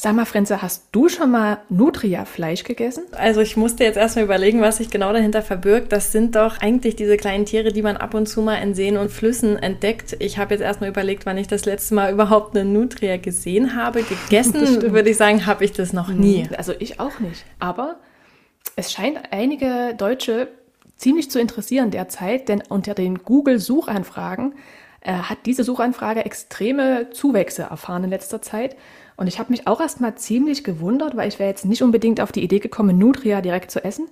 Sag mal, Frenze, hast du schon mal Nutria-Fleisch gegessen? Also ich musste jetzt erstmal überlegen, was sich genau dahinter verbirgt. Das sind doch eigentlich diese kleinen Tiere, die man ab und zu mal in Seen und Flüssen entdeckt. Ich habe jetzt erstmal überlegt, wann ich das letzte Mal überhaupt eine Nutria gesehen habe. Gegessen, würde ich sagen, habe ich das noch nie. Hm, also ich auch nicht. Aber es scheint einige Deutsche ziemlich zu interessieren derzeit, denn unter den Google-Suchanfragen äh, hat diese Suchanfrage extreme Zuwächse erfahren in letzter Zeit. Und ich habe mich auch erstmal ziemlich gewundert, weil ich wäre jetzt nicht unbedingt auf die Idee gekommen, Nutria direkt zu essen.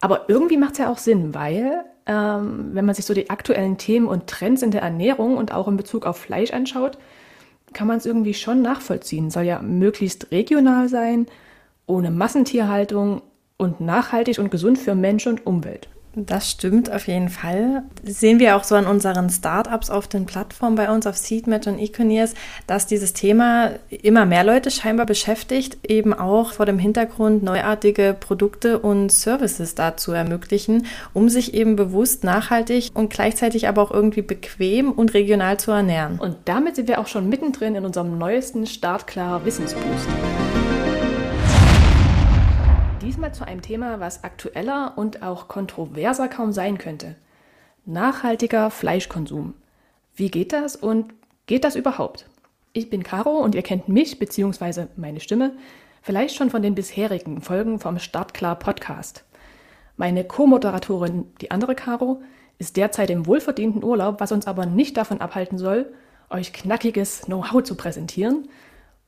Aber irgendwie macht es ja auch Sinn, weil ähm, wenn man sich so die aktuellen Themen und Trends in der Ernährung und auch in Bezug auf Fleisch anschaut, kann man es irgendwie schon nachvollziehen. Soll ja möglichst regional sein, ohne Massentierhaltung und nachhaltig und gesund für Mensch und Umwelt. Das stimmt auf jeden Fall. Das sehen wir auch so an unseren Startups auf den Plattformen bei uns auf Seedmatch und Econiers, dass dieses Thema immer mehr Leute scheinbar beschäftigt, eben auch vor dem Hintergrund neuartige Produkte und Services dazu ermöglichen, um sich eben bewusst nachhaltig und gleichzeitig aber auch irgendwie bequem und regional zu ernähren. Und damit sind wir auch schon mittendrin in unserem neuesten Startklar Wissensboost. Diesmal zu einem Thema, was aktueller und auch kontroverser kaum sein könnte. Nachhaltiger Fleischkonsum. Wie geht das und geht das überhaupt? Ich bin Caro und ihr kennt mich bzw. meine Stimme vielleicht schon von den bisherigen Folgen vom Startklar Podcast. Meine Co-Moderatorin, die andere Caro, ist derzeit im wohlverdienten Urlaub, was uns aber nicht davon abhalten soll, euch knackiges Know-how zu präsentieren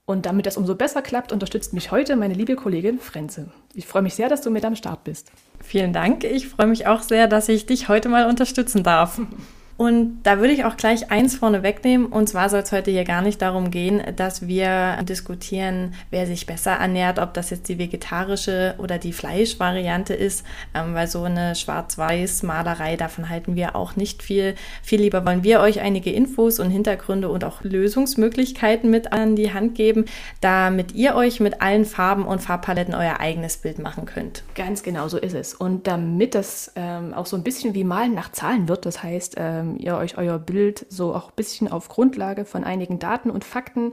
und damit das umso besser klappt, unterstützt mich heute meine liebe Kollegin Frenze. Ich freue mich sehr, dass du mit am Start bist. Vielen Dank. Ich freue mich auch sehr, dass ich dich heute mal unterstützen darf. Und da würde ich auch gleich eins vorne wegnehmen. Und zwar soll es heute hier gar nicht darum gehen, dass wir diskutieren, wer sich besser ernährt, ob das jetzt die vegetarische oder die Fleischvariante ist, ähm, weil so eine Schwarz-Weiß-Malerei, davon halten wir auch nicht viel. Viel lieber wollen wir euch einige Infos und Hintergründe und auch Lösungsmöglichkeiten mit an die Hand geben, damit ihr euch mit allen Farben und Farbpaletten euer eigenes Bild machen könnt. Ganz genau so ist es. Und damit das ähm, auch so ein bisschen wie Malen nach Zahlen wird, das heißt, ähm, ähm, ihr euch euer Bild so auch ein bisschen auf Grundlage von einigen Daten und Fakten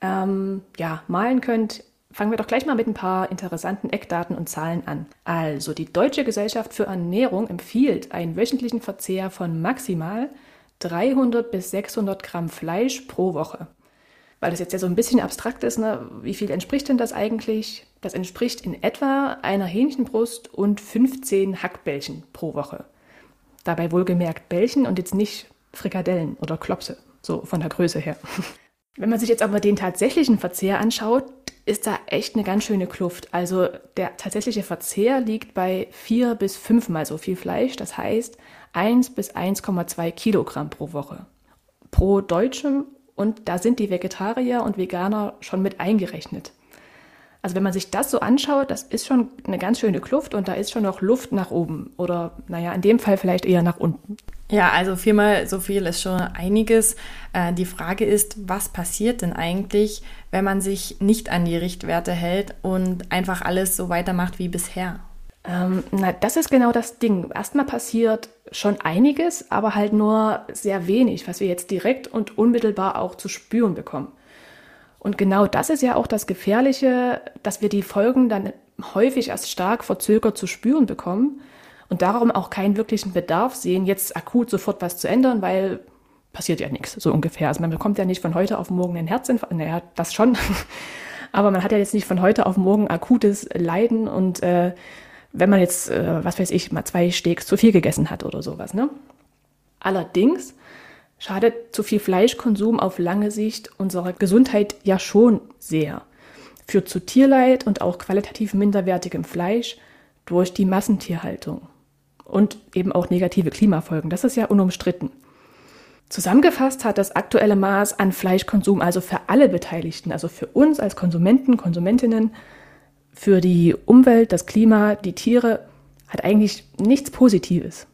ähm, ja, malen könnt, fangen wir doch gleich mal mit ein paar interessanten Eckdaten und Zahlen an. Also, die Deutsche Gesellschaft für Ernährung empfiehlt einen wöchentlichen Verzehr von maximal 300 bis 600 Gramm Fleisch pro Woche. Weil das jetzt ja so ein bisschen abstrakt ist, ne? wie viel entspricht denn das eigentlich? Das entspricht in etwa einer Hähnchenbrust und 15 Hackbällchen pro Woche. Dabei wohlgemerkt Bällchen und jetzt nicht Frikadellen oder Klopse, so von der Größe her. Wenn man sich jetzt aber den tatsächlichen Verzehr anschaut, ist da echt eine ganz schöne Kluft. Also der tatsächliche Verzehr liegt bei vier bis fünfmal so viel Fleisch, das heißt 1 bis 1,2 Kilogramm pro Woche. Pro Deutschem und da sind die Vegetarier und Veganer schon mit eingerechnet. Also wenn man sich das so anschaut, das ist schon eine ganz schöne Kluft und da ist schon noch Luft nach oben oder naja, in dem Fall vielleicht eher nach unten. Ja, also viermal so viel ist schon einiges. Äh, die Frage ist, was passiert denn eigentlich, wenn man sich nicht an die Richtwerte hält und einfach alles so weitermacht wie bisher? Ähm, na, das ist genau das Ding. Erstmal passiert schon einiges, aber halt nur sehr wenig, was wir jetzt direkt und unmittelbar auch zu spüren bekommen. Und genau das ist ja auch das Gefährliche, dass wir die Folgen dann häufig erst stark verzögert zu spüren bekommen und darum auch keinen wirklichen Bedarf sehen, jetzt akut sofort was zu ändern, weil passiert ja nichts, so ungefähr. Also man bekommt ja nicht von heute auf morgen einen Herzinfarkt, naja, das schon, aber man hat ja jetzt nicht von heute auf morgen akutes Leiden und äh, wenn man jetzt, äh, was weiß ich, mal zwei Steaks zu viel gegessen hat oder sowas, ne? Allerdings schadet zu viel Fleischkonsum auf lange Sicht unserer Gesundheit ja schon sehr. Führt zu Tierleid und auch qualitativ minderwertigem Fleisch durch die Massentierhaltung. Und eben auch negative Klimafolgen. Das ist ja unumstritten. Zusammengefasst hat das aktuelle Maß an Fleischkonsum also für alle Beteiligten, also für uns als Konsumenten, Konsumentinnen, für die Umwelt, das Klima, die Tiere, hat eigentlich nichts Positives.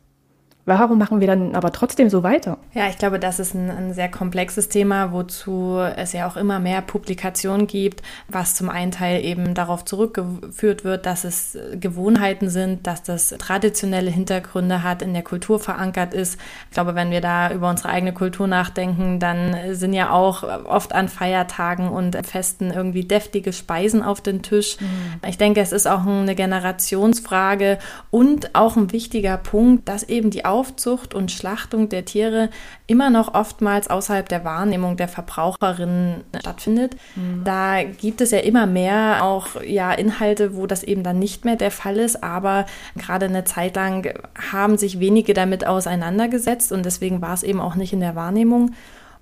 Warum machen wir dann aber trotzdem so weiter? Ja, ich glaube, das ist ein, ein, sehr komplexes Thema, wozu es ja auch immer mehr Publikationen gibt, was zum einen Teil eben darauf zurückgeführt wird, dass es Gewohnheiten sind, dass das traditionelle Hintergründe hat, in der Kultur verankert ist. Ich glaube, wenn wir da über unsere eigene Kultur nachdenken, dann sind ja auch oft an Feiertagen und Festen irgendwie deftige Speisen auf den Tisch. Mhm. Ich denke, es ist auch eine Generationsfrage und auch ein wichtiger Punkt, dass eben die Aufzucht und Schlachtung der Tiere immer noch oftmals außerhalb der Wahrnehmung der Verbraucherinnen stattfindet. Mhm. Da gibt es ja immer mehr auch ja Inhalte, wo das eben dann nicht mehr der Fall ist, aber gerade eine Zeit lang haben sich wenige damit auseinandergesetzt und deswegen war es eben auch nicht in der Wahrnehmung.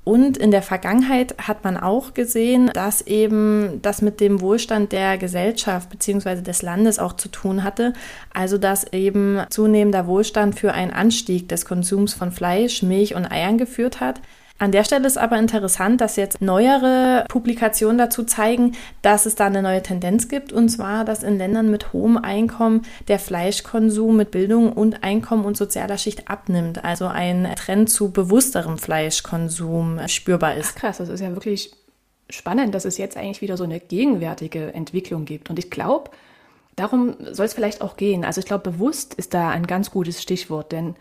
Und in der Vergangenheit hat man auch gesehen, dass eben das mit dem Wohlstand der Gesellschaft bzw. des Landes auch zu tun hatte. Also dass eben zunehmender Wohlstand für einen Anstieg des Konsums von Fleisch, Milch und Eiern geführt hat. An der Stelle ist aber interessant, dass jetzt neuere Publikationen dazu zeigen, dass es da eine neue Tendenz gibt, und zwar, dass in Ländern mit hohem Einkommen der Fleischkonsum mit Bildung und Einkommen und sozialer Schicht abnimmt. Also ein Trend zu bewussterem Fleischkonsum spürbar ist. Ach krass, das ist ja wirklich spannend, dass es jetzt eigentlich wieder so eine gegenwärtige Entwicklung gibt. Und ich glaube, darum soll es vielleicht auch gehen. Also ich glaube, bewusst ist da ein ganz gutes Stichwort, denn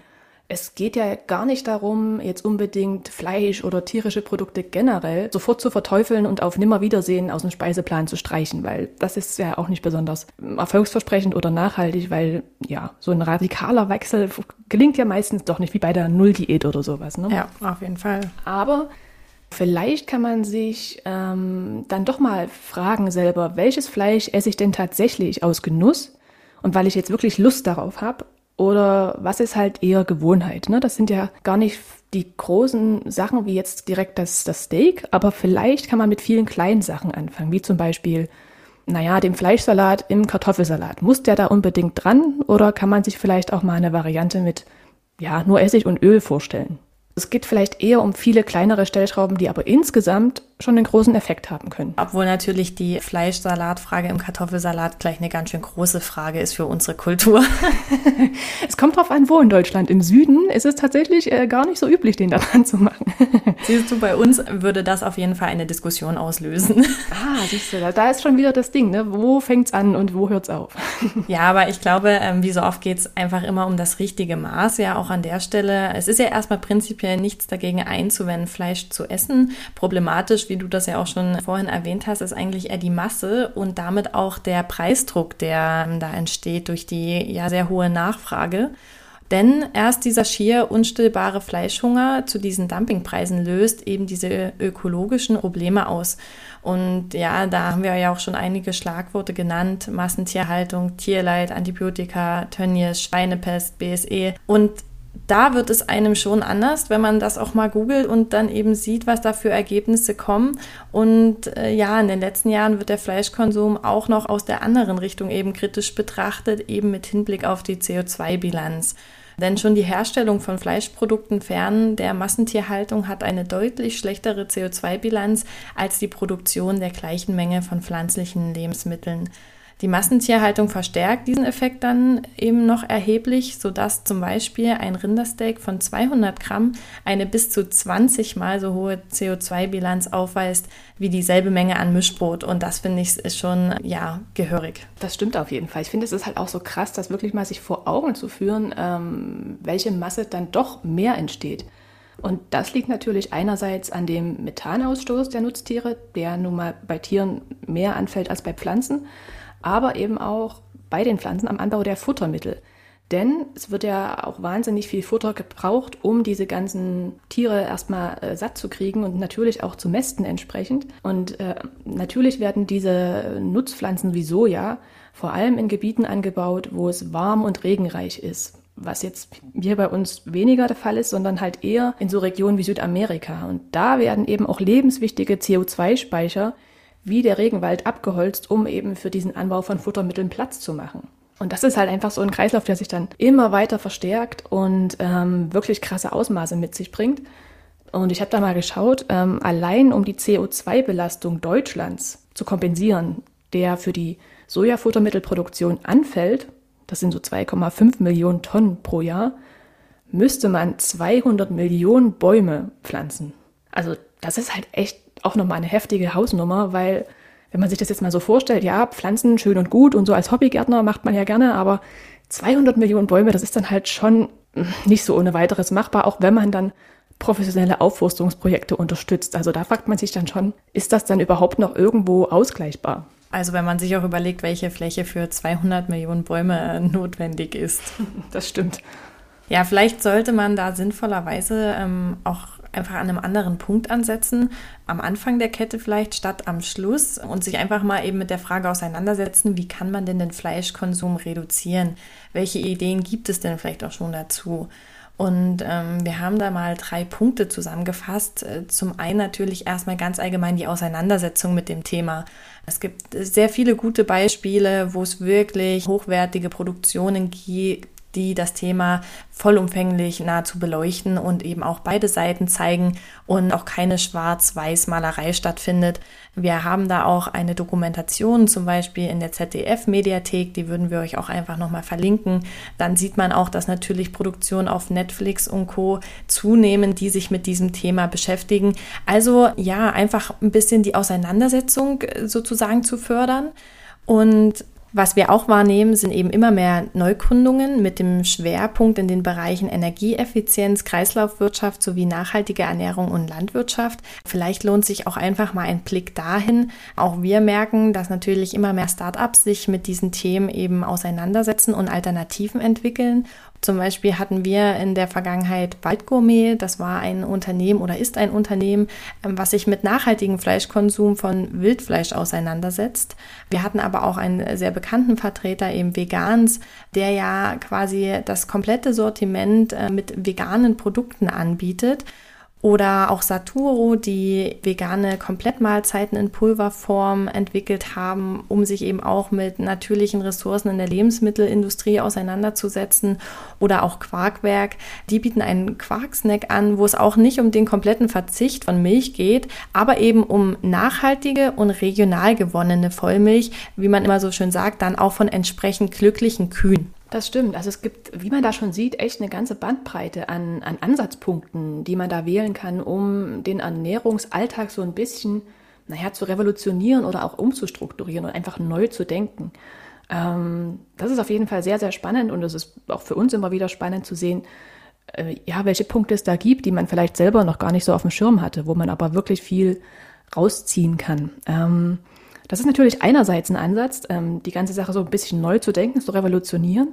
es geht ja gar nicht darum, jetzt unbedingt Fleisch oder tierische Produkte generell sofort zu verteufeln und auf Nimmerwiedersehen aus dem Speiseplan zu streichen, weil das ist ja auch nicht besonders erfolgsversprechend oder nachhaltig, weil ja, so ein radikaler Wechsel gelingt ja meistens doch nicht wie bei der Nulldiät oder sowas. Ne? Ja, auf jeden Fall. Aber Vielleicht kann man sich ähm, dann doch mal fragen selber, welches Fleisch esse ich denn tatsächlich aus Genuss und weil ich jetzt wirklich Lust darauf habe oder was ist halt eher Gewohnheit? Ne? Das sind ja gar nicht die großen Sachen wie jetzt direkt das, das Steak, aber vielleicht kann man mit vielen kleinen Sachen anfangen, wie zum Beispiel, naja, dem Fleischsalat im Kartoffelsalat. Muss der da unbedingt dran oder kann man sich vielleicht auch mal eine Variante mit, ja, nur Essig und Öl vorstellen? Es geht vielleicht eher um viele kleinere Stellschrauben, die aber insgesamt schon einen großen Effekt haben können. Obwohl natürlich die Fleischsalatfrage im Kartoffelsalat gleich eine ganz schön große Frage ist für unsere Kultur. es kommt drauf an, wo in Deutschland. Im Süden ist es tatsächlich äh, gar nicht so üblich, den da dran zu machen. siehst du, bei uns würde das auf jeden Fall eine Diskussion auslösen. Ah, siehst du, da ist schon wieder das Ding, ne? Wo fängt's an und wo hört's auf? ja, aber ich glaube, ähm, wie so oft geht's einfach immer um das richtige Maß, ja, auch an der Stelle. Es ist ja erstmal prinzipiell nichts dagegen einzuwenden, Fleisch zu essen. Problematisch wie du das ja auch schon vorhin erwähnt hast, ist eigentlich eher die Masse und damit auch der Preisdruck, der ähm, da entsteht durch die ja sehr hohe Nachfrage. Denn erst dieser schier unstillbare Fleischhunger zu diesen Dumpingpreisen löst eben diese ökologischen Probleme aus. Und ja, da haben wir ja auch schon einige Schlagworte genannt. Massentierhaltung, Tierleid, Antibiotika, Tönnies, Schweinepest, BSE. Und da wird es einem schon anders, wenn man das auch mal googelt und dann eben sieht, was da für Ergebnisse kommen. Und äh, ja, in den letzten Jahren wird der Fleischkonsum auch noch aus der anderen Richtung eben kritisch betrachtet, eben mit Hinblick auf die CO2-Bilanz. Denn schon die Herstellung von Fleischprodukten fern der Massentierhaltung hat eine deutlich schlechtere CO2-Bilanz als die Produktion der gleichen Menge von pflanzlichen Lebensmitteln. Die Massentierhaltung verstärkt diesen Effekt dann eben noch erheblich, sodass zum Beispiel ein Rindersteak von 200 Gramm eine bis zu 20 mal so hohe CO2-Bilanz aufweist wie dieselbe Menge an Mischbrot. Und das finde ich ist schon, ja, gehörig. Das stimmt auf jeden Fall. Ich finde, es ist halt auch so krass, das wirklich mal sich vor Augen zu führen, ähm, welche Masse dann doch mehr entsteht. Und das liegt natürlich einerseits an dem Methanausstoß der Nutztiere, der nun mal bei Tieren mehr anfällt als bei Pflanzen aber eben auch bei den Pflanzen am Anbau der Futtermittel. Denn es wird ja auch wahnsinnig viel Futter gebraucht, um diese ganzen Tiere erstmal äh, satt zu kriegen und natürlich auch zu mästen entsprechend. Und äh, natürlich werden diese Nutzpflanzen wie Soja vor allem in Gebieten angebaut, wo es warm und regenreich ist. Was jetzt hier bei uns weniger der Fall ist, sondern halt eher in so Regionen wie Südamerika. Und da werden eben auch lebenswichtige CO2-Speicher wie der Regenwald abgeholzt, um eben für diesen Anbau von Futtermitteln Platz zu machen. Und das ist halt einfach so ein Kreislauf, der sich dann immer weiter verstärkt und ähm, wirklich krasse Ausmaße mit sich bringt. Und ich habe da mal geschaut, ähm, allein um die CO2-Belastung Deutschlands zu kompensieren, der für die Sojafuttermittelproduktion anfällt, das sind so 2,5 Millionen Tonnen pro Jahr, müsste man 200 Millionen Bäume pflanzen. Also das ist halt echt auch nochmal eine heftige Hausnummer, weil wenn man sich das jetzt mal so vorstellt, ja, Pflanzen schön und gut und so als Hobbygärtner macht man ja gerne, aber 200 Millionen Bäume, das ist dann halt schon nicht so ohne weiteres machbar, auch wenn man dann professionelle Aufforstungsprojekte unterstützt. Also da fragt man sich dann schon, ist das dann überhaupt noch irgendwo ausgleichbar? Also wenn man sich auch überlegt, welche Fläche für 200 Millionen Bäume notwendig ist. Das stimmt. Ja, vielleicht sollte man da sinnvollerweise ähm, auch einfach an einem anderen Punkt ansetzen, am Anfang der Kette vielleicht statt am Schluss und sich einfach mal eben mit der Frage auseinandersetzen, wie kann man denn den Fleischkonsum reduzieren? Welche Ideen gibt es denn vielleicht auch schon dazu? Und ähm, wir haben da mal drei Punkte zusammengefasst. Äh, zum einen natürlich erstmal ganz allgemein die Auseinandersetzung mit dem Thema. Es gibt sehr viele gute Beispiele, wo es wirklich hochwertige Produktionen gibt die das Thema vollumfänglich nahezu beleuchten und eben auch beide Seiten zeigen und auch keine Schwarz-Weiß-Malerei stattfindet. Wir haben da auch eine Dokumentation, zum Beispiel in der ZDF-Mediathek, die würden wir euch auch einfach nochmal verlinken. Dann sieht man auch, dass natürlich Produktionen auf Netflix und Co. zunehmen, die sich mit diesem Thema beschäftigen. Also ja, einfach ein bisschen die Auseinandersetzung sozusagen zu fördern. Und was wir auch wahrnehmen, sind eben immer mehr Neugründungen mit dem Schwerpunkt in den Bereichen Energieeffizienz, Kreislaufwirtschaft sowie nachhaltige Ernährung und Landwirtschaft. Vielleicht lohnt sich auch einfach mal ein Blick dahin. Auch wir merken, dass natürlich immer mehr Startups sich mit diesen Themen eben auseinandersetzen und Alternativen entwickeln. Zum Beispiel hatten wir in der Vergangenheit Waldgourmet. Das war ein Unternehmen oder ist ein Unternehmen, ähm, was sich mit nachhaltigem Fleischkonsum von Wildfleisch auseinandersetzt. Wir hatten aber auch einen sehr bekannten Vertreter, eben Vegans, der ja quasi das komplette Sortiment äh, mit veganen Produkten anbietet. Oder auch Saturo, die vegane Komplettmahlzeiten in Pulverform entwickelt haben, um sich eben auch mit natürlichen Ressourcen in der Lebensmittelindustrie auseinanderzusetzen. Oder auch Quarkwerk, die bieten einen Quarksnack an, wo es auch nicht um den kompletten Verzicht von Milch geht, aber eben um nachhaltige und regional gewonnene Vollmilch, wie man immer so schön sagt, dann auch von entsprechend glücklichen Kühen. Das stimmt. Also es gibt, wie man da schon sieht, echt eine ganze Bandbreite an, an Ansatzpunkten, die man da wählen kann, um den Ernährungsalltag so ein bisschen, naja, zu revolutionieren oder auch umzustrukturieren und einfach neu zu denken. Ähm, das ist auf jeden Fall sehr, sehr spannend und es ist auch für uns immer wieder spannend zu sehen, äh, ja, welche Punkte es da gibt, die man vielleicht selber noch gar nicht so auf dem Schirm hatte, wo man aber wirklich viel rausziehen kann. Ähm, das ist natürlich einerseits ein Ansatz, ähm, die ganze Sache so ein bisschen neu zu denken, zu revolutionieren.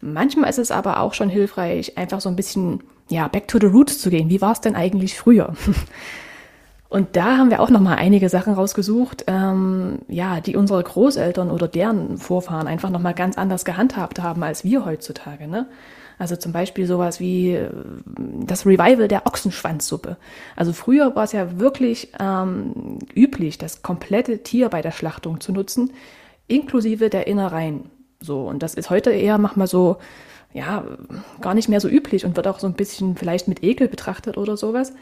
Manchmal ist es aber auch schon hilfreich, einfach so ein bisschen, ja, back to the roots zu gehen. Wie war es denn eigentlich früher? Und da haben wir auch noch mal einige Sachen rausgesucht, ähm, ja, die unsere Großeltern oder deren Vorfahren einfach noch mal ganz anders gehandhabt haben als wir heutzutage. Ne? Also zum Beispiel sowas wie äh, das Revival der Ochsenschwanzsuppe. Also früher war es ja wirklich ähm, üblich, das komplette Tier bei der Schlachtung zu nutzen, inklusive der Innereien. So, und das ist heute eher manchmal so, ja, gar nicht mehr so üblich und wird auch so ein bisschen vielleicht mit Ekel betrachtet oder sowas.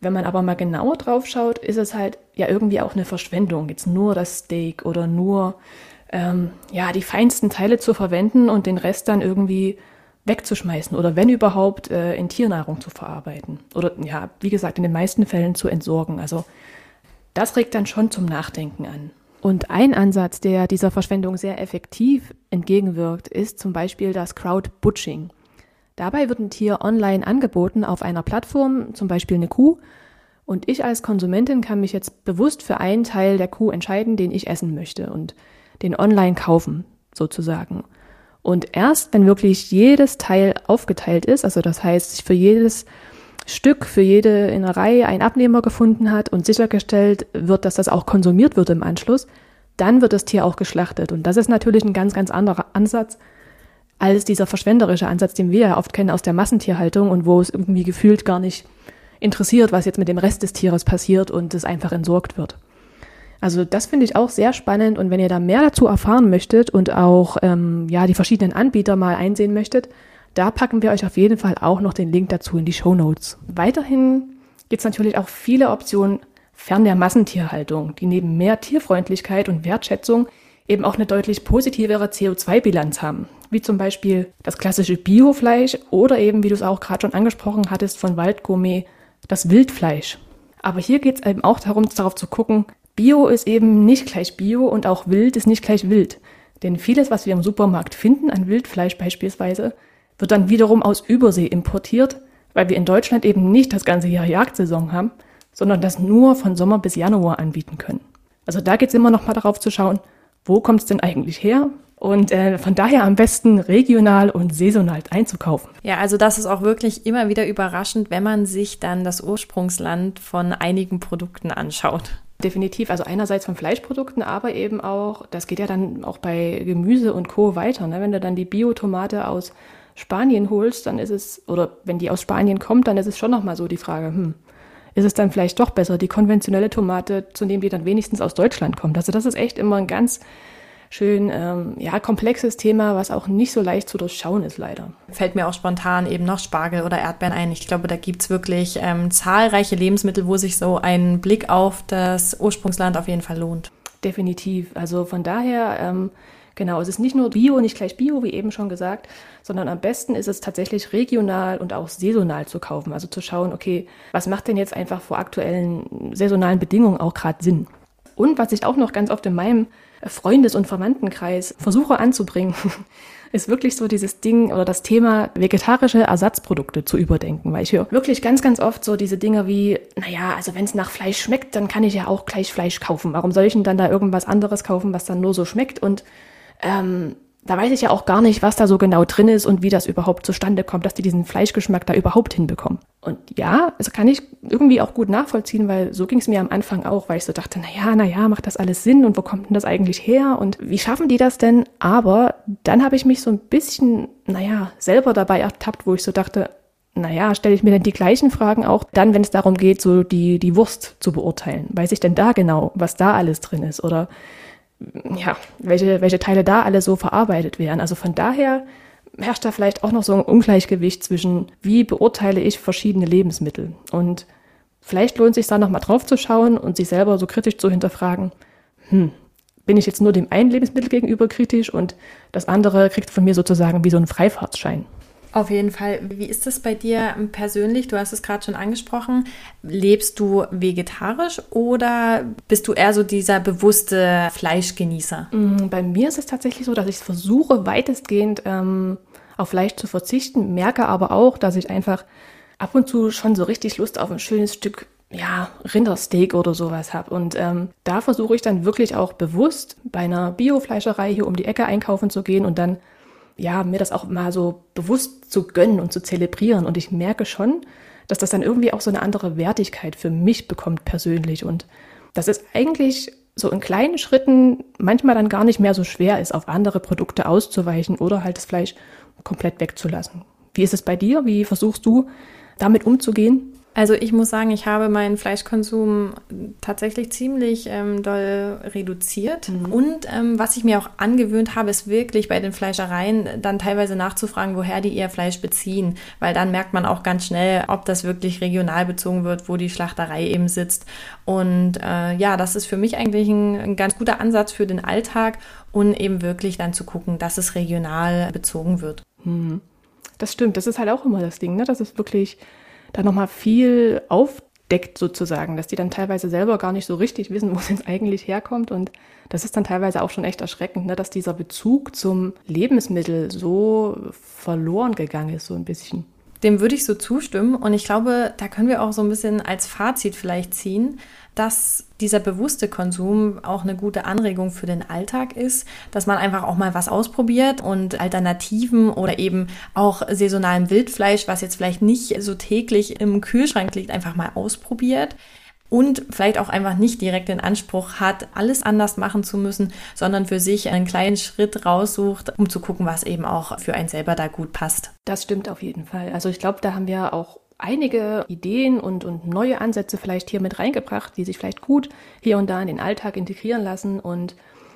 Wenn man aber mal genauer drauf schaut, ist es halt ja irgendwie auch eine Verschwendung, jetzt nur das Steak oder nur ähm, ja die feinsten Teile zu verwenden und den Rest dann irgendwie wegzuschmeißen oder wenn überhaupt äh, in Tiernahrung zu verarbeiten oder ja, wie gesagt, in den meisten Fällen zu entsorgen. Also das regt dann schon zum Nachdenken an. Und ein Ansatz, der dieser Verschwendung sehr effektiv entgegenwirkt, ist zum Beispiel das Crowd-Butching. Dabei wird ein Tier online angeboten auf einer Plattform, zum Beispiel eine Kuh, und ich als Konsumentin kann mich jetzt bewusst für einen Teil der Kuh entscheiden, den ich essen möchte und den online kaufen, sozusagen. Und erst wenn wirklich jedes Teil aufgeteilt ist, also das heißt, für jedes Stück, für jede Innerei ein Abnehmer gefunden hat und sichergestellt wird, dass das auch konsumiert wird im Anschluss, dann wird das Tier auch geschlachtet. Und das ist natürlich ein ganz, ganz anderer Ansatz als dieser verschwenderische Ansatz, den wir ja oft kennen aus der Massentierhaltung und wo es irgendwie gefühlt gar nicht interessiert, was jetzt mit dem Rest des Tieres passiert und es einfach entsorgt wird. Also das finde ich auch sehr spannend und wenn ihr da mehr dazu erfahren möchtet und auch ähm, ja die verschiedenen Anbieter mal einsehen möchtet, da packen wir euch auf jeden Fall auch noch den Link dazu in die Show Notes. Weiterhin gibt es natürlich auch viele Optionen fern der Massentierhaltung, die neben mehr Tierfreundlichkeit und Wertschätzung eben auch eine deutlich positivere CO2-Bilanz haben, wie zum Beispiel das klassische Biofleisch oder eben, wie du es auch gerade schon angesprochen hattest, von Waldgourmet, das Wildfleisch. Aber hier geht es eben auch darum, darauf zu gucken, Bio ist eben nicht gleich Bio und auch Wild ist nicht gleich Wild. Denn vieles, was wir im Supermarkt finden, an Wildfleisch beispielsweise, wird dann wiederum aus Übersee importiert, weil wir in Deutschland eben nicht das ganze Jahr Jagdsaison haben, sondern das nur von Sommer bis Januar anbieten können. Also da geht es immer noch mal darauf zu schauen, wo kommt es denn eigentlich her? Und äh, von daher am besten regional und saisonal einzukaufen. Ja, also das ist auch wirklich immer wieder überraschend, wenn man sich dann das Ursprungsland von einigen Produkten anschaut. Definitiv, also einerseits von Fleischprodukten, aber eben auch, das geht ja dann auch bei Gemüse und Co. weiter. Ne? Wenn du dann die Biotomate aus Spanien holst, dann ist es, oder wenn die aus Spanien kommt, dann ist es schon nochmal so die Frage, hm, ist es dann vielleicht doch besser, die konventionelle Tomate zu nehmen, die dann wenigstens aus Deutschland kommt. Also das ist echt immer ein ganz schön ähm, ja, komplexes Thema, was auch nicht so leicht zu durchschauen ist, leider. Fällt mir auch spontan eben noch Spargel oder Erdbeeren ein. Ich glaube, da gibt es wirklich ähm, zahlreiche Lebensmittel, wo sich so ein Blick auf das Ursprungsland auf jeden Fall lohnt. Definitiv. Also von daher, ähm, genau, es ist nicht nur Bio, nicht gleich Bio, wie eben schon gesagt, sondern am besten ist es tatsächlich regional und auch saisonal zu kaufen. Also zu schauen, okay, was macht denn jetzt einfach vor aktuellen saisonalen Bedingungen auch gerade Sinn? Und was ich auch noch ganz oft in meinem Freundes- und Verwandtenkreis versuche anzubringen, ist wirklich so dieses Ding oder das Thema vegetarische Ersatzprodukte zu überdenken, weil ich höre wirklich ganz, ganz oft so diese Dinge wie, naja, also wenn es nach Fleisch schmeckt, dann kann ich ja auch gleich Fleisch kaufen. Warum soll ich denn dann da irgendwas anderes kaufen, was dann nur so schmeckt? Und ähm, da weiß ich ja auch gar nicht, was da so genau drin ist und wie das überhaupt zustande kommt, dass die diesen Fleischgeschmack da überhaupt hinbekommen. Und ja, also kann ich irgendwie auch gut nachvollziehen, weil so ging es mir am Anfang auch, weil ich so dachte, na ja, na ja, macht das alles Sinn und wo kommt denn das eigentlich her und wie schaffen die das denn? Aber dann habe ich mich so ein bisschen, naja, selber dabei ertappt, wo ich so dachte, naja, stelle ich mir denn die gleichen Fragen auch dann, wenn es darum geht, so die, die Wurst zu beurteilen. Weiß ich denn da genau, was da alles drin ist? Oder ja, welche, welche Teile da alle so verarbeitet werden. Also von daher herrscht da vielleicht auch noch so ein Ungleichgewicht zwischen, wie beurteile ich verschiedene Lebensmittel. Und vielleicht lohnt sich da nochmal drauf zu schauen und sich selber so kritisch zu hinterfragen, hm, bin ich jetzt nur dem einen Lebensmittel gegenüber kritisch und das andere kriegt von mir sozusagen wie so einen Freifahrtsschein. Auf jeden Fall. Wie ist das bei dir persönlich? Du hast es gerade schon angesprochen. Lebst du vegetarisch oder bist du eher so dieser bewusste Fleischgenießer? Mm, bei mir ist es tatsächlich so, dass ich versuche, weitestgehend ähm, auf Fleisch zu verzichten, merke aber auch, dass ich einfach ab und zu schon so richtig Lust auf ein schönes Stück ja, Rindersteak oder sowas habe. Und ähm, da versuche ich dann wirklich auch bewusst bei einer Biofleischerei hier um die Ecke einkaufen zu gehen und dann ja, mir das auch mal so bewusst zu gönnen und zu zelebrieren. Und ich merke schon, dass das dann irgendwie auch so eine andere Wertigkeit für mich bekommt persönlich. Und dass es eigentlich so in kleinen Schritten manchmal dann gar nicht mehr so schwer ist, auf andere Produkte auszuweichen oder halt das Fleisch komplett wegzulassen. Wie ist es bei dir? Wie versuchst du damit umzugehen? Also ich muss sagen, ich habe meinen Fleischkonsum tatsächlich ziemlich ähm, doll reduziert. Mhm. Und ähm, was ich mir auch angewöhnt habe, ist wirklich bei den Fleischereien dann teilweise nachzufragen, woher die ihr Fleisch beziehen. Weil dann merkt man auch ganz schnell, ob das wirklich regional bezogen wird, wo die Schlachterei eben sitzt. Und äh, ja, das ist für mich eigentlich ein, ein ganz guter Ansatz für den Alltag und eben wirklich dann zu gucken, dass es regional bezogen wird. Mhm. Das stimmt, das ist halt auch immer das Ding, ne? Das ist wirklich da nochmal viel aufdeckt sozusagen, dass die dann teilweise selber gar nicht so richtig wissen, wo es jetzt eigentlich herkommt. Und das ist dann teilweise auch schon echt erschreckend, ne, dass dieser Bezug zum Lebensmittel so verloren gegangen ist, so ein bisschen. Dem würde ich so zustimmen. Und ich glaube, da können wir auch so ein bisschen als Fazit vielleicht ziehen, dass dieser bewusste Konsum auch eine gute Anregung für den Alltag ist, dass man einfach auch mal was ausprobiert und Alternativen oder eben auch saisonalen Wildfleisch, was jetzt vielleicht nicht so täglich im Kühlschrank liegt, einfach mal ausprobiert und vielleicht auch einfach nicht direkt den Anspruch hat, alles anders machen zu müssen, sondern für sich einen kleinen Schritt raussucht, um zu gucken, was eben auch für einen selber da gut passt. Das stimmt auf jeden Fall. Also ich glaube, da haben wir auch einige Ideen und, und neue Ansätze vielleicht hier mit reingebracht, die sich vielleicht gut hier und da in den Alltag integrieren lassen. Und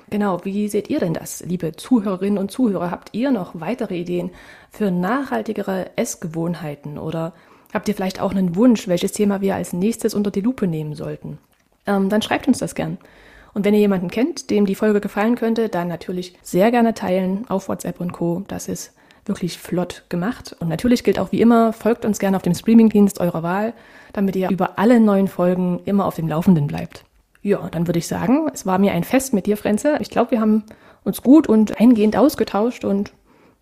genau, wie seht ihr denn das, liebe Zuhörerinnen und Zuhörer? Habt ihr noch weitere Ideen für nachhaltigere Essgewohnheiten oder habt ihr vielleicht auch einen Wunsch, welches Thema wir als nächstes unter die Lupe nehmen sollten? Ähm, dann schreibt uns das gern. Und wenn ihr jemanden kennt, dem die Folge gefallen könnte, dann natürlich sehr gerne teilen auf WhatsApp und Co. Das ist wirklich flott gemacht. Und natürlich gilt auch wie immer, folgt uns gerne auf dem Streamingdienst eurer Wahl, damit ihr über alle neuen Folgen immer auf dem Laufenden bleibt. Ja, dann würde ich sagen, es war mir ein Fest mit dir, Frenze. Ich glaube, wir haben uns gut und eingehend ausgetauscht und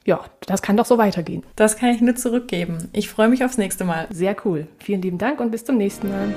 ja, das kann doch so weitergehen. Das kann ich nur zurückgeben. Ich freue mich aufs nächste Mal. Sehr cool. Vielen lieben Dank und bis zum nächsten Mal.